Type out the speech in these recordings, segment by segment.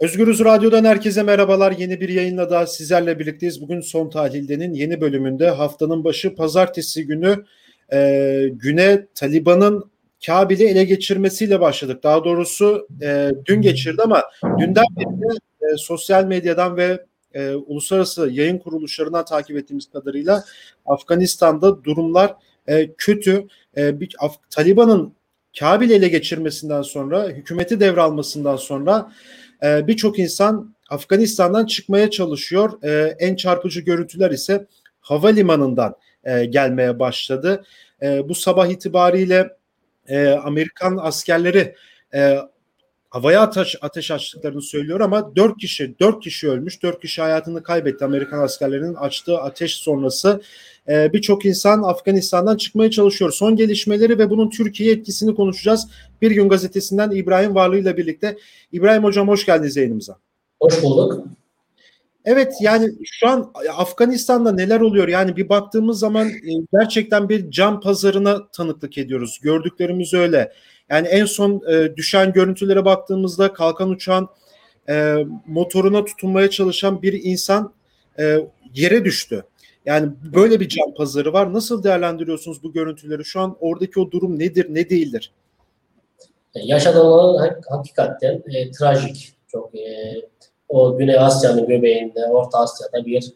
Özgürüz Radyo'dan herkese merhabalar. Yeni bir yayınla daha sizlerle birlikteyiz. Bugün Son Tahlilde'nin yeni bölümünde haftanın başı pazartesi günü e, güne Taliban'ın Kabil'i ele geçirmesiyle başladık. Daha doğrusu e, dün geçirdi ama dünden beri e, sosyal medyadan ve e, uluslararası yayın kuruluşlarından takip ettiğimiz kadarıyla Afganistan'da durumlar e, kötü. E, bir, Af, Taliban'ın Kabil ele geçirmesinden sonra, hükümeti devralmasından sonra e, birçok insan Afganistan'dan çıkmaya çalışıyor. E, en çarpıcı görüntüler ise havalimanından e, gelmeye başladı. E, bu sabah itibariyle e, Amerikan askerleri e, havaya ateş, ateş açtıklarını söylüyor ama dört kişi dört kişi ölmüş, dört kişi hayatını kaybetti Amerikan askerlerinin açtığı ateş sonrası. Ee, Birçok insan Afganistan'dan çıkmaya çalışıyor. Son gelişmeleri ve bunun Türkiye etkisini konuşacağız. Bir Gün Gazetesi'nden İbrahim Varlı ile birlikte. İbrahim Hocam hoş geldiniz yayınımıza. Hoş bulduk. Evet yani şu an Afganistan'da neler oluyor? Yani bir baktığımız zaman e, gerçekten bir can pazarına tanıklık ediyoruz. Gördüklerimiz öyle. Yani en son e, düşen görüntülere baktığımızda kalkan uçağın e, motoruna tutunmaya çalışan bir insan e, yere düştü. Yani böyle bir can pazarı var. Nasıl değerlendiriyorsunuz bu görüntüleri? Şu an oradaki o durum nedir, ne değildir? Yaşananlar hakikaten e, trajik. Çok e, o Güney Asya'nın göbeğinde, Orta Asya'da bir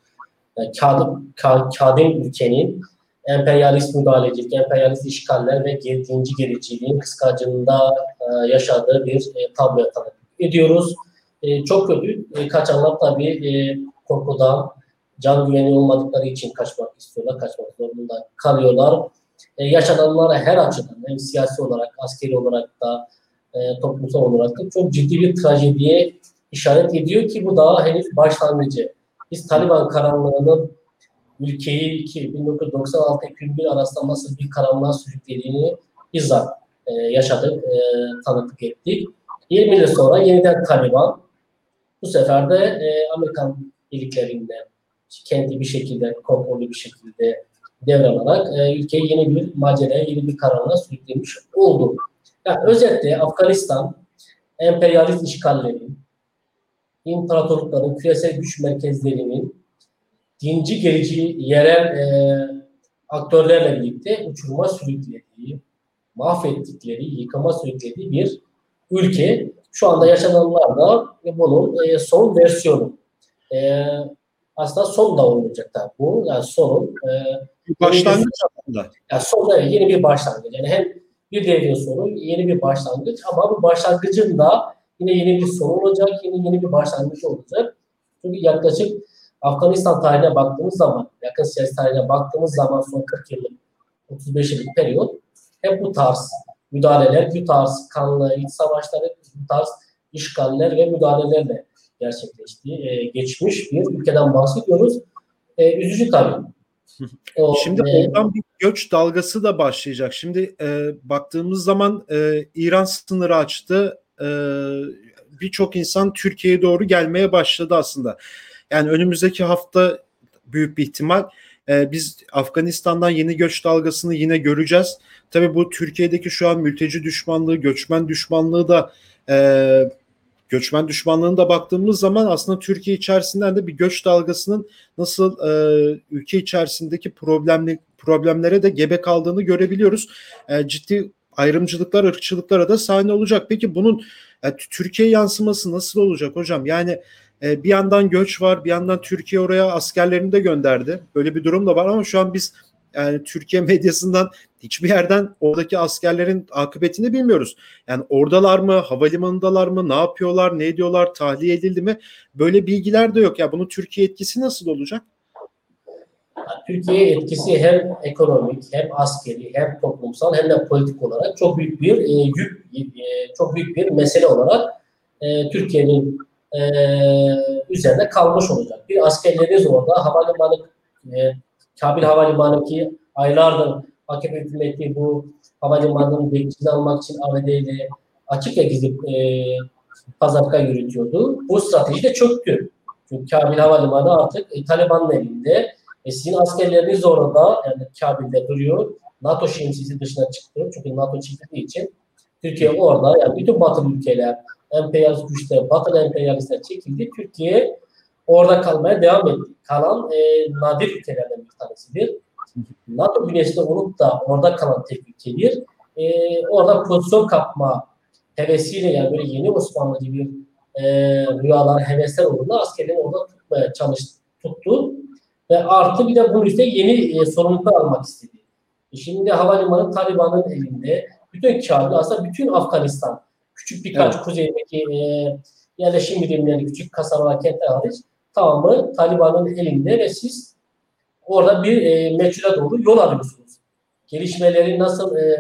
e, kadim, ka, kadim ülkenin emperyalist müdahalecilik, emperyalist işgaller ve dinci gericiliğin kıskacında e, yaşadığı bir e, tabloya tanık ediyoruz. E, çok kötü. E, kaçanlar tabii korkudan, can güveni olmadıkları için kaçmak istiyorlar, kaçmak zorunda kalıyorlar. Yaşananlara her açıdan hem siyasi olarak, askeri olarak da toplumsal olarak da çok ciddi bir trajediye işaret ediyor ki bu daha henüz başlangıcı. Biz Taliban karanlığının ülkeyi 1996-2001 arasında nasıl bir karanlığa sürüklediğini bizzat e, yaşadık, e, tanıklık ettik. 20 yıl sonra yeniden Taliban bu sefer de e, Amerikan birliklerinde kendi bir şekilde, kontrollü bir şekilde devralarak e, ülkeyi yeni bir maceraya, yeni bir karanlığa sürüklemiş oldu. Yani özetle Afganistan emperyalist işgallerin, imparatorlukların, küresel güç merkezlerinin dinci gerici yerel e, aktörlerle birlikte uçuruma sürüklediği, mahvettikleri, yıkıma sürüklediği bir ülke. Şu anda yaşananlar da bunun e, son versiyonu. E, aslında son da olmayacak tabii bu. Yani sonun e, başlangıç aslında. Yani son evet, yeni bir başlangıç. Yani hem bir devrin sonu yeni bir başlangıç ama bu başlangıcın da yine yeni bir son olacak, yine yeni bir başlangıç olacak. Çünkü yaklaşık Afganistan tarihine baktığımız zaman, yakın siyasi tarihine baktığımız zaman son 40 yıllık, 35 yıllık periyot hep bu tarz müdahaleler, bu tarz kanlı iç savaşları, bu tarz işgaller ve müdahalelerle gerçekleşti. Ee, geçmiş bir ülkeden bahsediyoruz. Ee, üzücü tabii. O, Şimdi e, oradan bir göç dalgası da başlayacak. Şimdi e, baktığımız zaman e, İran sınırı açtı. E, Birçok insan Türkiye'ye doğru gelmeye başladı aslında. Yani önümüzdeki hafta büyük bir ihtimal e, biz Afganistan'dan yeni göç dalgasını yine göreceğiz. Tabii bu Türkiye'deki şu an mülteci düşmanlığı, göçmen düşmanlığı da e, göçmen düşmanlığında baktığımız zaman aslında Türkiye içerisinden de bir göç dalgasının nasıl e, ülke içerisindeki problemli problemlere de gebe kaldığını görebiliyoruz. E, ciddi ayrımcılıklar, ırkçılıklara da sahne olacak. Peki bunun e, Türkiye yansıması nasıl olacak hocam? Yani e, bir yandan göç var, bir yandan Türkiye oraya askerlerini de gönderdi. Böyle bir durum da var ama şu an biz yani Türkiye medyasından hiçbir yerden oradaki askerlerin akıbetini bilmiyoruz. Yani oradalar mı, havalimanındalar mı, ne yapıyorlar, ne ediyorlar, tahliye edildi mi? Böyle bilgiler de yok. Ya bunun Türkiye etkisi nasıl olacak? Türkiye etkisi hem ekonomik, hem askeri, hem toplumsal, hem de politik olarak çok büyük bir e, yük, e, çok büyük bir mesele olarak e, Türkiye'nin e, üzerine kalmış olacak. Bir askerleriniz orada havalimanı e, Kabil Havalimanı ki aylardır AKP hükümeti bu havalimanının bekçini almak için ABD açık ve gizli e, pazarlıklar yürütüyordu. Bu strateji de çöktü. Çünkü Kabil Havalimanı artık e, Taliban'ın elinde. E, sizin askerleriniz orada yani Kabil'de duruyor. NATO şemsiyesi dışına çıktı. Çünkü NATO çıktığı için Türkiye orada yani bütün batılı ülkeler emperyalist güçler, batılı emperyalistler çekildi. Türkiye orada kalmaya devam etti. Kalan e, nadir ülkelerden bir tanesidir. NATO bünyesinde olup da orada kalan tek ülkedir. E, orada pozisyon kapma hevesiyle yani böyle yeni Osmanlı gibi e, rüyalar, hevesler uğruna askerlerini orada tutmaya çalıştı, tuttu. Ve artı bir de bunun üstüne yeni e, sorumluluklar almak istedi. E şimdi havalimanı Taliban'ın elinde. Bütün Kabil aslında bütün Afganistan küçük birkaç evet. kuzeydeki e, yerleşim birimleri, küçük kasabalar, kentler hariç tamamı Taliban'ın elinde ve siz orada bir e, meçhule doğru yol alıyorsunuz. Gelişmeleri nasıl e,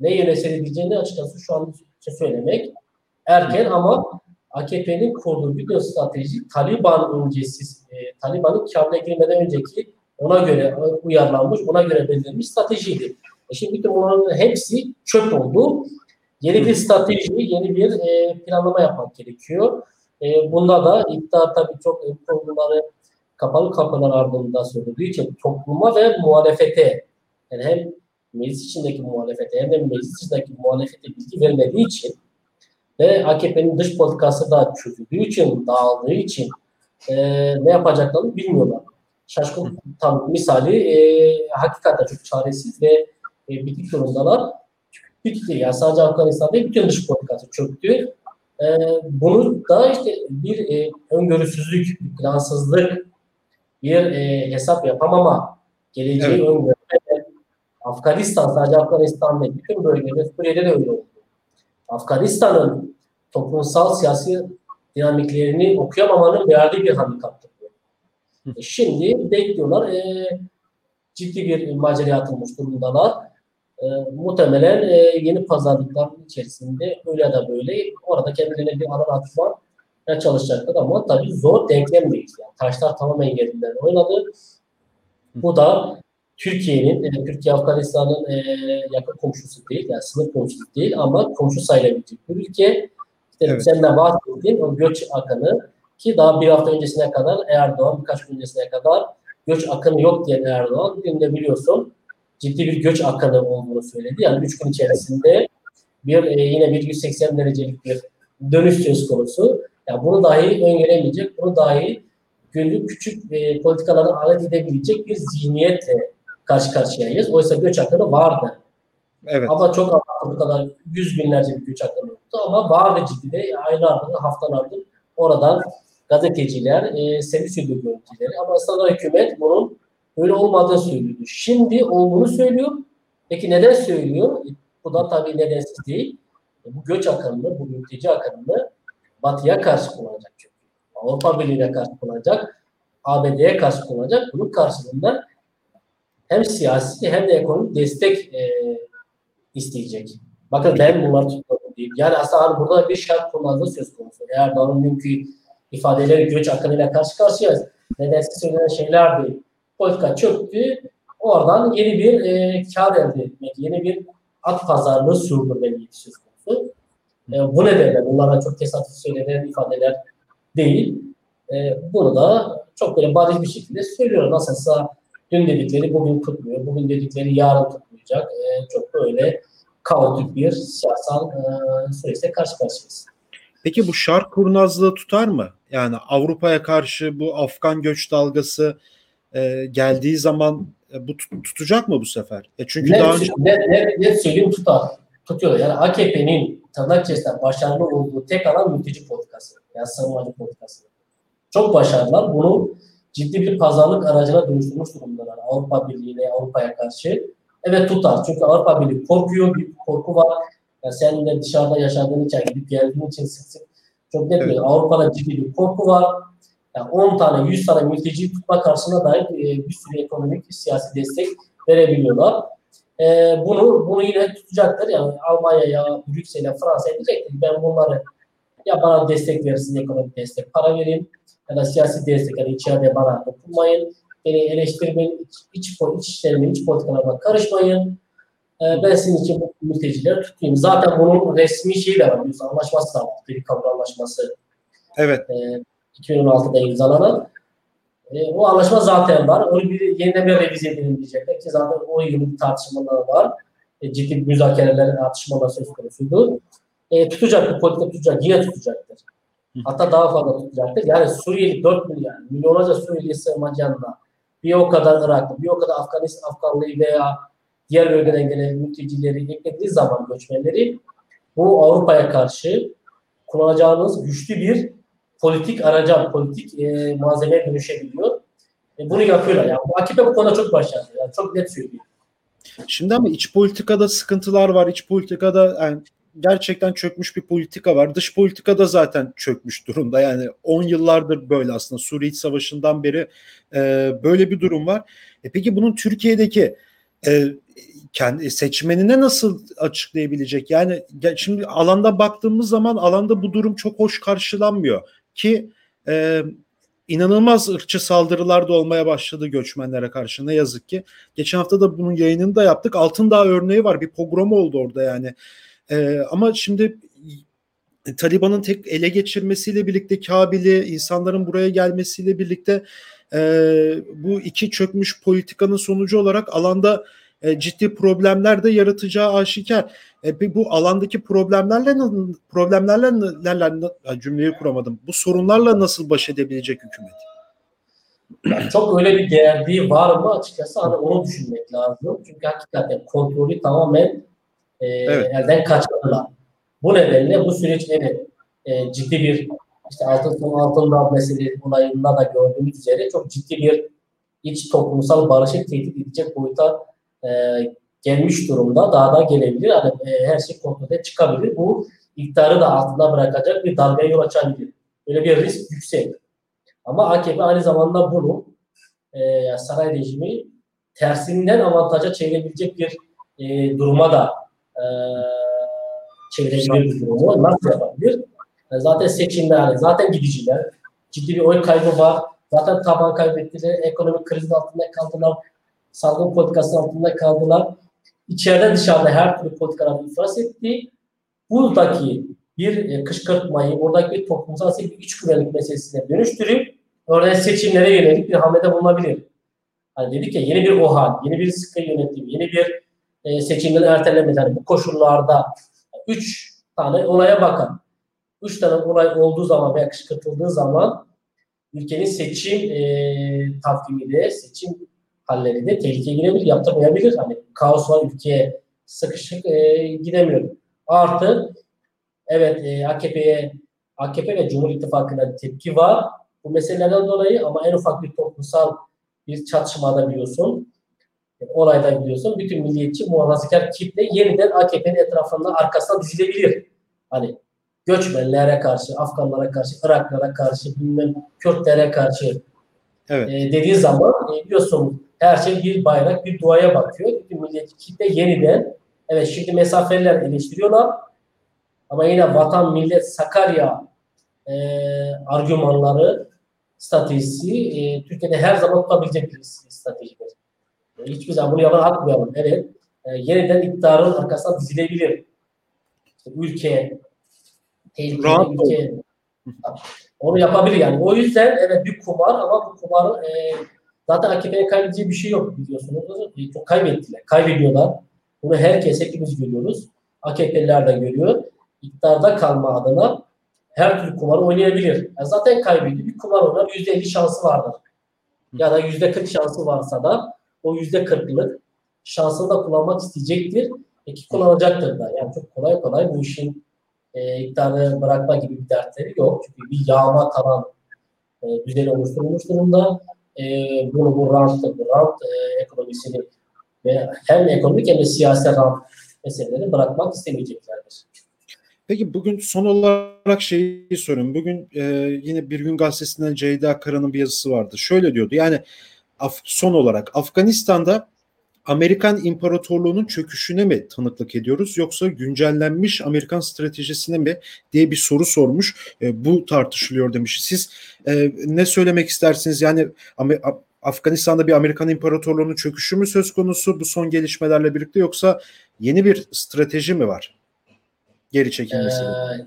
ne yöne seyredeceğini açıkçası şu an söylemek erken ama AKP'nin kurduğu bir strateji Taliban öncesi, e, Taliban'ın Kabil'e girmeden önceki ona göre uyarlanmış, ona göre belirlenmiş stratejiydi. E şimdi bütün bunların hepsi çöp oldu. Yeni bir strateji, yeni bir e, planlama yapmak gerekiyor. E, bunda da iktidar tabii çok e, konuları kapalı kapılar ardında söylediği için topluma ve muhalefete yani hem meclis içindeki muhalefete hem de meclis içindeki muhalefete bilgi vermediği için ve AKP'nin dış politikası da çözüldüğü için, dağıldığı için e, ne yapacaklarını bilmiyorlar. Şaşkın tam misali e, hakikaten çok çaresiz ve e, bitik durumdalar. Bitti yani sadece Afganistan'da bütün dış politikası çöktü. E, bunu da işte bir e, öngörüsüzlük, bir plansızlık, bir e, hesap yapamama, geleceği evet. öngörme. Afganistan sadece Afganistan değil, bütün bölgede Suriye'de de öyle oldu. Afganistan'ın toplumsal siyasi dinamiklerini okuyamamanın verdiği bir handikaptır. E şimdi bekliyorlar. E, ciddi bir maceraya atılmış durumdalar. E, muhtemelen e, yeni pazarlıkların içerisinde öyle ya da böyle orada kendilerine bir alan açma çalışacaklar ama tabii zor denklemdeyiz. Yani taşlar tamamen yerinden oynadı. Bu da Türkiye'nin, e, Türkiye Afganistan'ın e, yakın komşusu değil, yani sınır komşusu değil ama komşu sayılabilecek bir ülke. İşte evet. sen de bahsettiğin o göç akını ki daha bir hafta öncesine kadar Erdoğan, birkaç gün öncesine kadar göç akını yok diyen Erdoğan, bugün de biliyorsun ciddi bir göç akını olduğunu söyledi. Yani üç gün içerisinde bir e, yine bir 180 derecelik bir dönüş söz konusu. Yani bunu dahi öngöremeyecek, bunu dahi günlük küçük e, politikalara alet edebilecek bir zihniyetle karşı karşıyayız. Oysa göç akını vardı. Evet. Ama çok abartı bu kadar yüz binlerce bir göç akını yoktu ama vardı ciddi de aylardır, haftalardır oradan gazeteciler e, ediyor görüntüleri. Ama aslında hükümet bunun öyle olmadığını söylüyordu. Şimdi olduğunu söylüyor. Peki neden söylüyor? E, bu da tabii nedensiz değil. E, bu göç akımını, bu mülteci akımını Batı'ya karşı kullanacak çünkü. Avrupa Birliği'ne karşı kullanacak. ABD'ye karşı kullanacak. Bunun karşılığında hem siyasi hem de ekonomik destek e, isteyecek. Bakın ben bunları tutmadım değil. Yani aslında burada bir şart kullandığı söz konusu. Eğer daha mümkün ifadeleri göç akınıyla karşı karşıyayız. Nedense söylenen şeyler değil. Politika çöktü. Oradan yeni bir e, kar elde etmek, yeni bir at pazarlığı sürdürme niyeti söz. E, bu nedenle bunlara çok tesadüf söylenen ifadeler değil. E, bunu da çok böyle bariz bir şekilde söylüyor. Nasılsa dün dedikleri bugün tutmuyor, bugün dedikleri yarın tutmayacak. E, çok böyle kaotik bir siyasal e, süreçte karşı karşıyayız. Peki bu şark kurnazlığı tutar mı? Yani Avrupa'ya karşı bu Afgan göç dalgası e, geldiği zaman e, bu tut, tutacak mı bu sefer? E çünkü ne, daha önce... ne, ne, ne söyleyeyim tutar. Tutuyor. Yani AKP'nin tırnak içerisinde başarılı olduğu tek alan mülteci politikası. Yani savunmacı politikası. Çok başarılılar. Bunu ciddi bir pazarlık aracına dönüştürmüş durumdalar. Avrupa Birliği'ne, Avrupa'ya karşı. Evet tutar. Çünkü Avrupa Birliği korkuyor. Bir korku var. Yani sen de dışarıda yaşadığın için, gidip geldiğin için sık sık çok net evet. Avrupa'da ciddi bir korku var. Yani 10 tane, 100 tane mülteci tutma karşısına dair e, bir sürü ekonomik, siyasi destek verebiliyorlar. E, bunu bunu yine tutacaktır. Yani Almanya'ya, Brüksel'e, Fransa'ya diyecektir. Ben bunları ya bana destek verirsin, ekonomik destek, para vereyim ya da siyasi destek, yani içeride bana dokunmayın. Beni eleştirmeyin, iç, iç, iç işlerime, iç politikalarıma karışmayın. E, ben sizin için bu mültecileri tutayım. Zaten bunun resmi şeyi de var. Anlaşması da var. Bir kabul anlaşması. Evet. E, 2016'da imzalanan. E, o anlaşma zaten var. Onu bir yeniden bir revize edelim diyecekler ki zaten o yılın tartışmaları var. E, ciddi müzakereler, tartışmalar söz konusuydu. e, tutacaktır, politika tutacak, yine tutacaktır. Hatta daha fazla tutacaktır. Yani Suriyeli 4 milyon, milyonlarca Suriyeli sığınmacılarla bir o kadar Iraklı, bir o kadar Afganistan, Afganlıyı veya diğer bölgeden gelen mültecileri eklediği zaman göçmenleri bu Avrupa'ya karşı kullanacağınız güçlü bir politik araca, politik e, malzemeye dönüşebiliyor. E, bunu yapıyorlar. Yani AKP bu konuda çok başarılı. Yani çok net söylüyor. Şimdi ama iç politikada sıkıntılar var. İç politikada yani gerçekten çökmüş bir politika var. Dış politikada zaten çökmüş durumda. Yani 10 yıllardır böyle aslında Suriye İç Savaşı'ndan beri e, böyle bir durum var. E peki bunun Türkiye'deki e, kendi seçmenine nasıl açıklayabilecek? Yani şimdi alanda baktığımız zaman alanda bu durum çok hoş karşılanmıyor ki e, inanılmaz ırkçı saldırılar da olmaya başladı göçmenlere karşı ne yazık ki. Geçen hafta da bunun yayınını da yaptık. Altındağ örneği var. Bir pogrom oldu orada yani. E, ama şimdi Taliban'ın tek ele geçirmesiyle birlikte Kabil'i, insanların buraya gelmesiyle birlikte e, bu iki çökmüş politikanın sonucu olarak alanda e, ciddi problemler de yaratacağı aşikar. E, bu alandaki problemlerle problemlerle neler cümleyi kuramadım. Bu sorunlarla nasıl baş edebilecek hükümet? Yani çok öyle bir gerdiği var mı açıkçası hani onu düşünmek lazım. Çünkü hakikaten kontrolü tamamen e, evet. elden kaçırdılar. Bu nedenle bu süreç evet e, ciddi bir işte altın altında mesele olayında da gördüğümüz üzere çok ciddi bir iç toplumsal barışı tehdit edecek boyuta e, gelmiş durumda. Daha da gelebilir. Yani, e, her şey kontrolde çıkabilir. Bu iktidarı da altında bırakacak bir dalgaya yol açabilir. Böyle bir risk yüksek. Ama AKP aynı zamanda bunu e, saray rejimi tersinden avantaja çevirebilecek bir e, duruma da e, çevirebilir bir durumu. Nasıl yapabilir? Yani zaten seçimler, zaten gidiciler, ciddi bir oy kaybı var. Zaten taban kaybettiler, ekonomik kriz altında kaldılar, salgın politikası altında kaldılar. İçeride dışarıda her türlü politikalar iflas etti. Buradaki bir e, kışkırtmayı, oradaki bir toplumsal bir iç güvenlik meselesine dönüştürüp örneğin seçimlere yönelik bir hamlede bulunabilir. Hani dedik ya yeni bir OHAL, yeni bir sıkı yönetim, yeni bir e, seçimden ertelenmesi. Yani bu koşullarda üç tane olaya bakın. Üç tane olay olduğu zaman veya kışkırtıldığı zaman ülkenin seçim e, takvimi de, seçim halleri de tehlikeye girebilir, yaptırmayabilir. Hani kaos var ülkeye sıkışık e, gidemiyor. Artı evet e, AKP'ye AKP ve Cumhur İttifakı'na tepki var bu meselelerden dolayı ama en ufak bir toplumsal bir çatışmada biliyorsun olayda biliyorsun bütün milliyetçi muhafazakar kitle yeniden AKP'nin etrafında arkasına dizilebilir. Hani göçmenlere karşı, Afganlara karşı, Iraklara karşı, bilmem Kürtlere karşı evet. e, dediği zaman e, biliyorsun her şey bir bayrak, bir duaya bakıyor. Bütün milliyetçi kitle yeniden evet şimdi mesafeliler eleştiriyorlar ama yine vatan, millet, Sakarya e, argümanları stratejisi e, Türkiye'de her zaman tutabilecek bir stratejidir. Hiçbir zaman bunu yalan atmayalım. Evet. E, yeniden iktidarın arkasına dizilebilir. İşte ülke, tehlikeli ülke. Onu yapabilir yani. O yüzden evet bir kumar ama bu kumarı e, zaten AKP'ye kaybedeceği bir şey yok biliyorsunuz. E, çok kaybettiler. Kaybediyorlar. Bunu herkes hepimiz görüyoruz. AKP'liler de görüyor. İktidarda kalma adına her türlü kumarı oynayabilir. Yani zaten kaybediyor. Bir kumar oynar. %50 şansı vardır. Ya da %40 şansı varsa da o yüzde kırklık şansını da kullanmak isteyecektir. Peki kullanacaktır da. Yani çok kolay kolay bu işin e, iktidarı bırakma gibi bir dertleri yok. Çünkü bir yağma talan e, düzeni oluşturulmuş durumda. E, bunu bu rant, bu rant e, ekonomisini ve hem ekonomik hem de siyasi rant meseleleri bırakmak istemeyeceklerdir. Peki bugün son olarak şeyi sorayım. Bugün e, yine Bir Gün Gazetesi'nden Ceyda Kara'nın bir yazısı vardı. Şöyle diyordu yani Af son olarak Afganistan'da Amerikan İmparatorluğu'nun çöküşüne mi tanıklık ediyoruz yoksa güncellenmiş Amerikan stratejisine mi diye bir soru sormuş. E, bu tartışılıyor demiş. Siz e, ne söylemek istersiniz? Yani Afganistan'da bir Amerikan İmparatorluğu'nun çöküşü mü söz konusu bu son gelişmelerle birlikte yoksa yeni bir strateji mi var? Geri çekilmesi. Ee,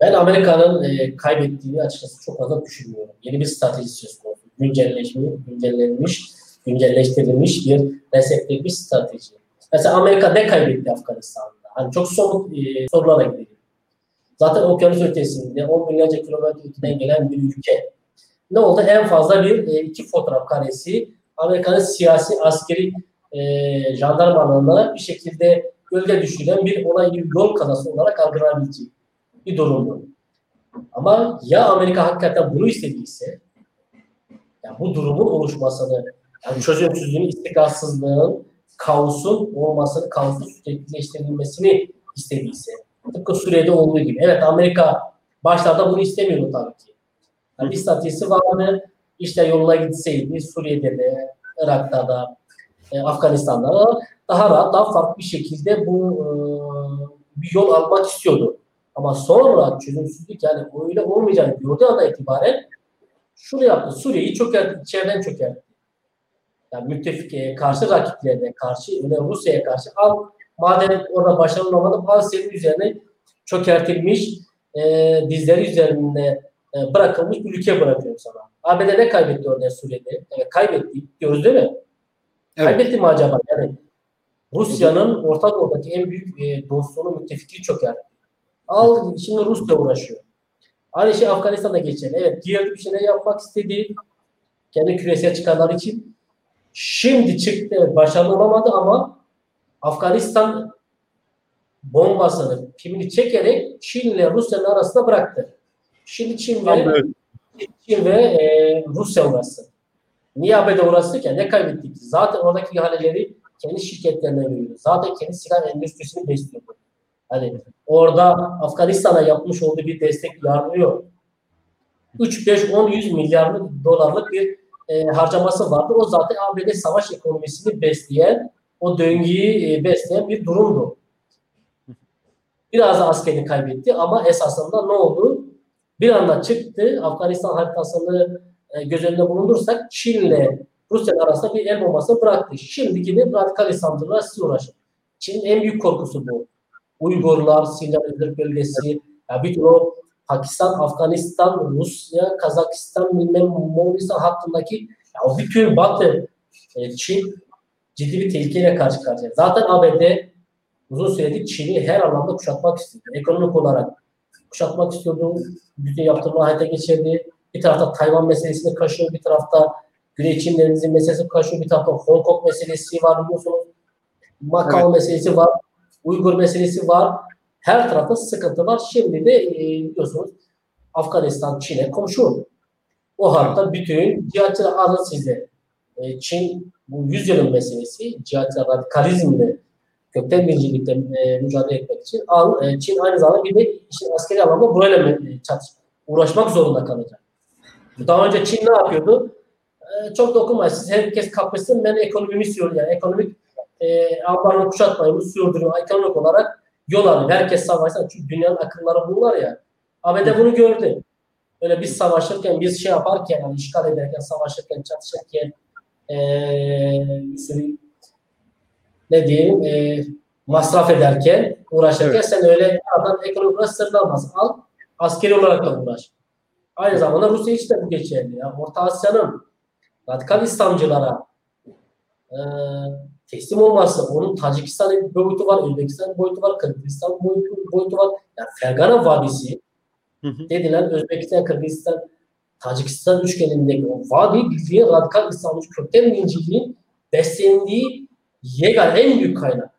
ben Amerika'nın e, kaybettiğini açıkçası çok fazla düşünmüyorum. Yeni bir strateji söz konusu güncelleşmiş, güncellenmiş, güncelleştirilmiş bir resepte bir strateji. Mesela Amerika ne kaybetti Afganistan'da? Hani çok somut e, sorulara gidelim. Zaten okyanus ötesinde 10 milyarca kilometre öteden gelen bir ülke. Ne oldu? En fazla bir e, iki fotoğraf karesi Amerika'nın siyasi, askeri e, jandarmalarına bir şekilde gölge düşüren bir olay, bir yol kazası olarak algılanabilecek bir durumdu. Ama ya Amerika hakikaten bunu istediyse, yani bu durumun oluşmasını, yani çözümsüzlüğün, istikrarsızlığın, kaosun olmasını, kaosun süreklileştirilmesini istediyse, tıpkı Suriye'de olduğu gibi. Evet Amerika başlarda bunu istemiyordu tabii ki. Yani bir statüsü vardı. İşte yoluna gitseydi Suriye'de de, Irak'ta da, e, Afganistan'da da daha rahat, daha farklı bir şekilde bu e, bir yol almak istiyordu. Ama sonra çözümsüzlük yani öyle olmayacağını gördüğü anda itibaren şunu yaptı. Suriye'yi çökertti, içeriden çökertti. Yani müttefik karşı rakiplerine karşı, öyle Rusya'ya karşı al madem orada başarılı olmadı al senin üzerine çökertilmiş e, dizleri üzerinde e, bırakılmış bir ülke bırakıyorum sana. ABD ne kaybetti orada Suriye'de? Evet, kaybetti diyoruz değil mi? Evet. Kaybetti mi acaba? Yani Rusya'nın Orta Doğu'daki en büyük e, dostluğunu müttefiki çöker. Al şimdi Rusya uğraşıyor. Aynı şey Afganistan'da geçerli. Evet diğer bir şeyler yapmak istedi. Kendi küresel çıkarlar için. Şimdi çıktı. Olamadı ama Afganistan bombasını, pimini çekerek Çin ile Rusya'nın arasında bıraktı. Şimdi Çin ve, Çin ve e, Rusya uğraşsın. Niye ABD uğraştı ki? Ne kaybettik? Zaten oradaki ihaleleri kendi şirketlerine veriyordu. Zaten kendi silah endüstrisini besliyordu. Hani orada Afganistan'a yapmış olduğu bir destek yardımı yok. 3, 5, 10, 100 milyar dolarlık bir e, harcaması vardı. O zaten ABD savaş ekonomisini besleyen, o döngüyü e, besleyen bir durumdu. Biraz da askerini kaybetti ama esasında ne oldu? Bir anda çıktı. Afganistan haritasını e, göz önünde bulundursak Çin ile Rusya arasında bir el bombası bıraktı. Şimdi gibi radikal İslamcılar siz uğraşın. Çin'in en büyük korkusu bu. Uygurlar, Sincan Özgür Bölgesi, ya bütün o Pakistan, Afganistan, Rusya, Kazakistan, bilmem Moğolistan hattındaki ya o bütün Batı, e, Çin ciddi bir tehlikeyle karşı karşıya. Zaten ABD uzun süredir Çin'i her anlamda kuşatmak istiyordu. Ekonomik olarak kuşatmak istiyordu. Bütün yaptırma hayata geçirdi. Bir tarafta Tayvan meselesini kaşıyor, bir tarafta Güney Çin Denizi meselesi kaşıyor, bir tarafta Hong Kong meselesi var biliyorsunuz. Macao evet. meselesi var. Uygur meselesi var. Her tarafta sıkıntı var. Şimdi de e, biliyorsunuz Afganistan Çin'e komşu. O hatta bütün cihatçılar alın size. E, Çin bu yüzyılın meselesi cihatçılar radikalizmle kökten birincilikle e, mücadele etmek için al, e, Çin aynı zamanda bir de işin askeri alanda burayla e, çatış, uğraşmak zorunda kalacak. Daha önce Çin ne yapıyordu? E, çok dokunmayın. Siz herkes kapışsın ben ekonomimi sürüyorum. Yani ekonomik e, ambarını kuşatmayı sürdürüyor. Ekonomik olarak yol alıyor. Herkes savaşsa çünkü dünyanın akılları bunlar ya. ABD bunu gördü. Öyle biz savaşırken, biz şey yaparken, yani işgal ederken, savaşırken, çatışırken e, sürü ne diyeyim e, masraf ederken, uğraşırken evet. sen öyle adam ekonomik olarak sırlanmaz. Al, askeri olarak da uğraş. Aynı zamanda Rusya için de bu geçerli. Ya. Orta Asya'nın radikal İslamcılara e, teslim olmazsa onun Tacikistan'ın bir boyutu var, Özbekistan boyutu var, Kırgızistan boyutu, boyutu var. Yani Fergana Vadisi hı Özbekistan, Kırgızistan, Tacikistan üçgenindeki o vadi bildiğin radikal İslamcı kökten dinciliğin beslendiği yegane en büyük kaynak.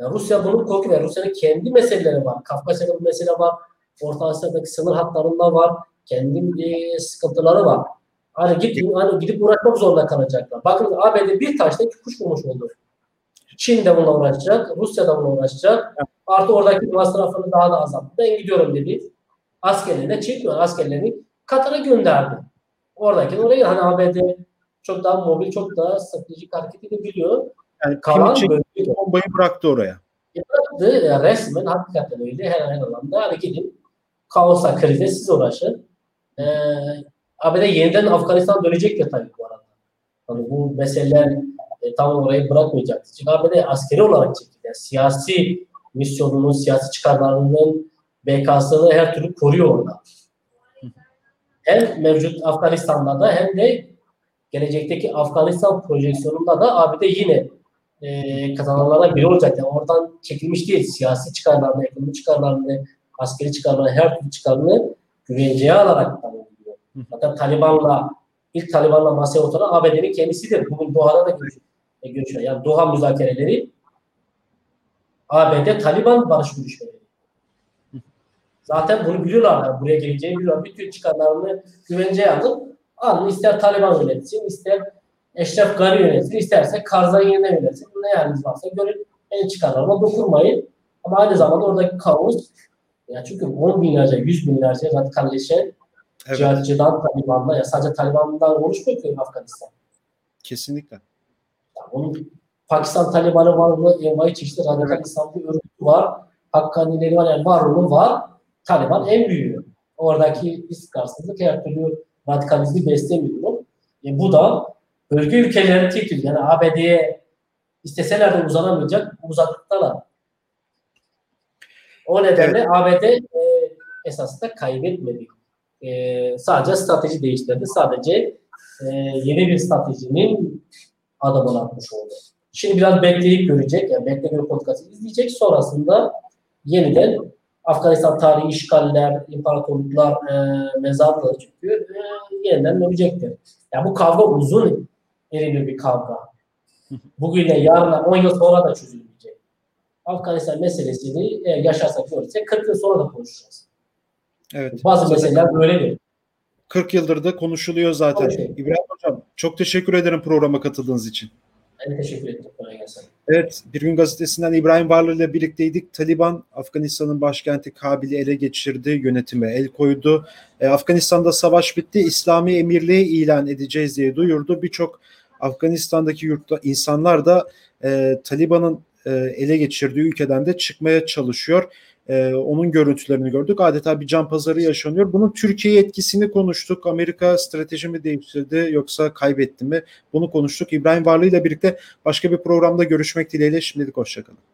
Yani Rusya bunu korkuyor. Rusya'nın kendi meseleleri var. Kafkasya'da bu mesele var. Orta Asya'daki sınır hatlarında var. Kendi e, sıkıntıları var. Hani gidip, hani gidip uğraşmak zorunda kalacaklar. Bakın ABD bir taşta iki kuş bulmuş oldu. Çin de bununla uğraşacak, Rusya da bununla uğraşacak. Artı oradaki masrafını daha da azalttı. Ben gidiyorum dedi. Askerlerine çekiyor. Askerlerini Katar'a gönderdi. Oradaki orayı hani ABD çok daha mobil, çok daha stratejik hareket edebiliyor. Yani Kalan bölgeyi bombayı bıraktı oraya. Bıraktı. Yani resmen hakikaten öyle her her alanda. Hani gidin kaosa, krize siz uğraşın. Ee, ABD yeniden Afganistan dönecek ya tabii bu arada. Hani bu meseleler e, tam orayı bırakmayacaktır. Çünkü ABD askeri olarak çekti. Yani siyasi misyonunun, siyasi çıkarlarının BK'sını her türlü koruyor orada. Hem mevcut Afganistan'da da hem de gelecekteki Afganistan projeksiyonunda da ABD yine e, kazananlardan biri olacak. Yani oradan çekilmiş değil. Siyasi çıkarlarını, ekonomik çıkarlarını, askeri çıkarlarını, her türlü çıkarını güvenceye alarak tanımlıyor. Hatta Taliban'la ilk Taliban'la masaya oturan ABD'nin kendisidir. Bugün Doha'da da görüş, e, görüşüyor. Yani Doha müzakereleri ABD Taliban barış görüşmeleri. Zaten bunu biliyorlar. Buraya geleceğini biliyorlar. Bütün çıkarlarını güvenceye alıp alın ister Taliban yönetsin, ister Eşref Gari yönetsin, isterse Karzai yeniden yönetsin. Ne haliniz varsa görün. En çıkarlarına dokunmayın. Ama aynı zamanda oradaki kaos ya çünkü 10 binlerce, 100 binlerce radikalleşen evet. cihatçıdan, Taliban'dan ya sadece Taliban'dan oluşmuyor ki Afganistan. Kesinlikle. Yani onun Pakistan Taliban'ı var mı? Envai çeşitli radikal İslamcı örgütü var. Hakkanileri var. Yani var onun var. Taliban en büyüğü. Oradaki istikrarsızlık her türlü radikalizmi beslemiyor. E bu da bölge ülkeleri titil yani ABD'ye isteseler de uzanamayacak uzaklıktalar. O nedenle evet. ABD e, esasında kaybetmedi. E, sadece strateji değiştirdi. Sadece e, yeni bir stratejinin adımını atmış oldu. Şimdi biraz bekleyip görecek. Yani bekleme politikası izleyecek. Sonrasında yeniden Afganistan tarihi işgaller, imparatorluklar, e, mezarlığı çünkü e, yeniden dönecektir. Yani bu kavga uzun erimli bir kavga. Bugüne yarına 10 yıl sonra da çözülmeyecek. Afganistan meselesini eğer yaşarsak görürsek 40 yıl sonra da konuşacağız. Evet. Bazı meseleler böyledir. 40 yıldır da konuşuluyor zaten. İbrahim Hocam çok teşekkür ederim programa katıldığınız için. Ben teşekkür ederim. Evet, Bir Gün Gazetesi'nden İbrahim Varlı ile birlikteydik. Taliban, Afganistan'ın başkenti Kabil'i ele geçirdi, yönetime el koydu. E, Afganistan'da savaş bitti, İslami emirliği ilan edeceğiz diye duyurdu. Birçok Afganistan'daki yurtta insanlar da e, Taliban'ın e, ele geçirdiği ülkeden de çıkmaya çalışıyor. E, onun görüntülerini gördük. Adeta bir can pazarı yaşanıyor. Bunun Türkiye etkisini konuştuk. Amerika strateji mi değiştirdi yoksa kaybetti mi? Bunu konuştuk. İbrahim Varlı ile birlikte başka bir programda görüşmek dileğiyle. Şimdilik hoşçakalın.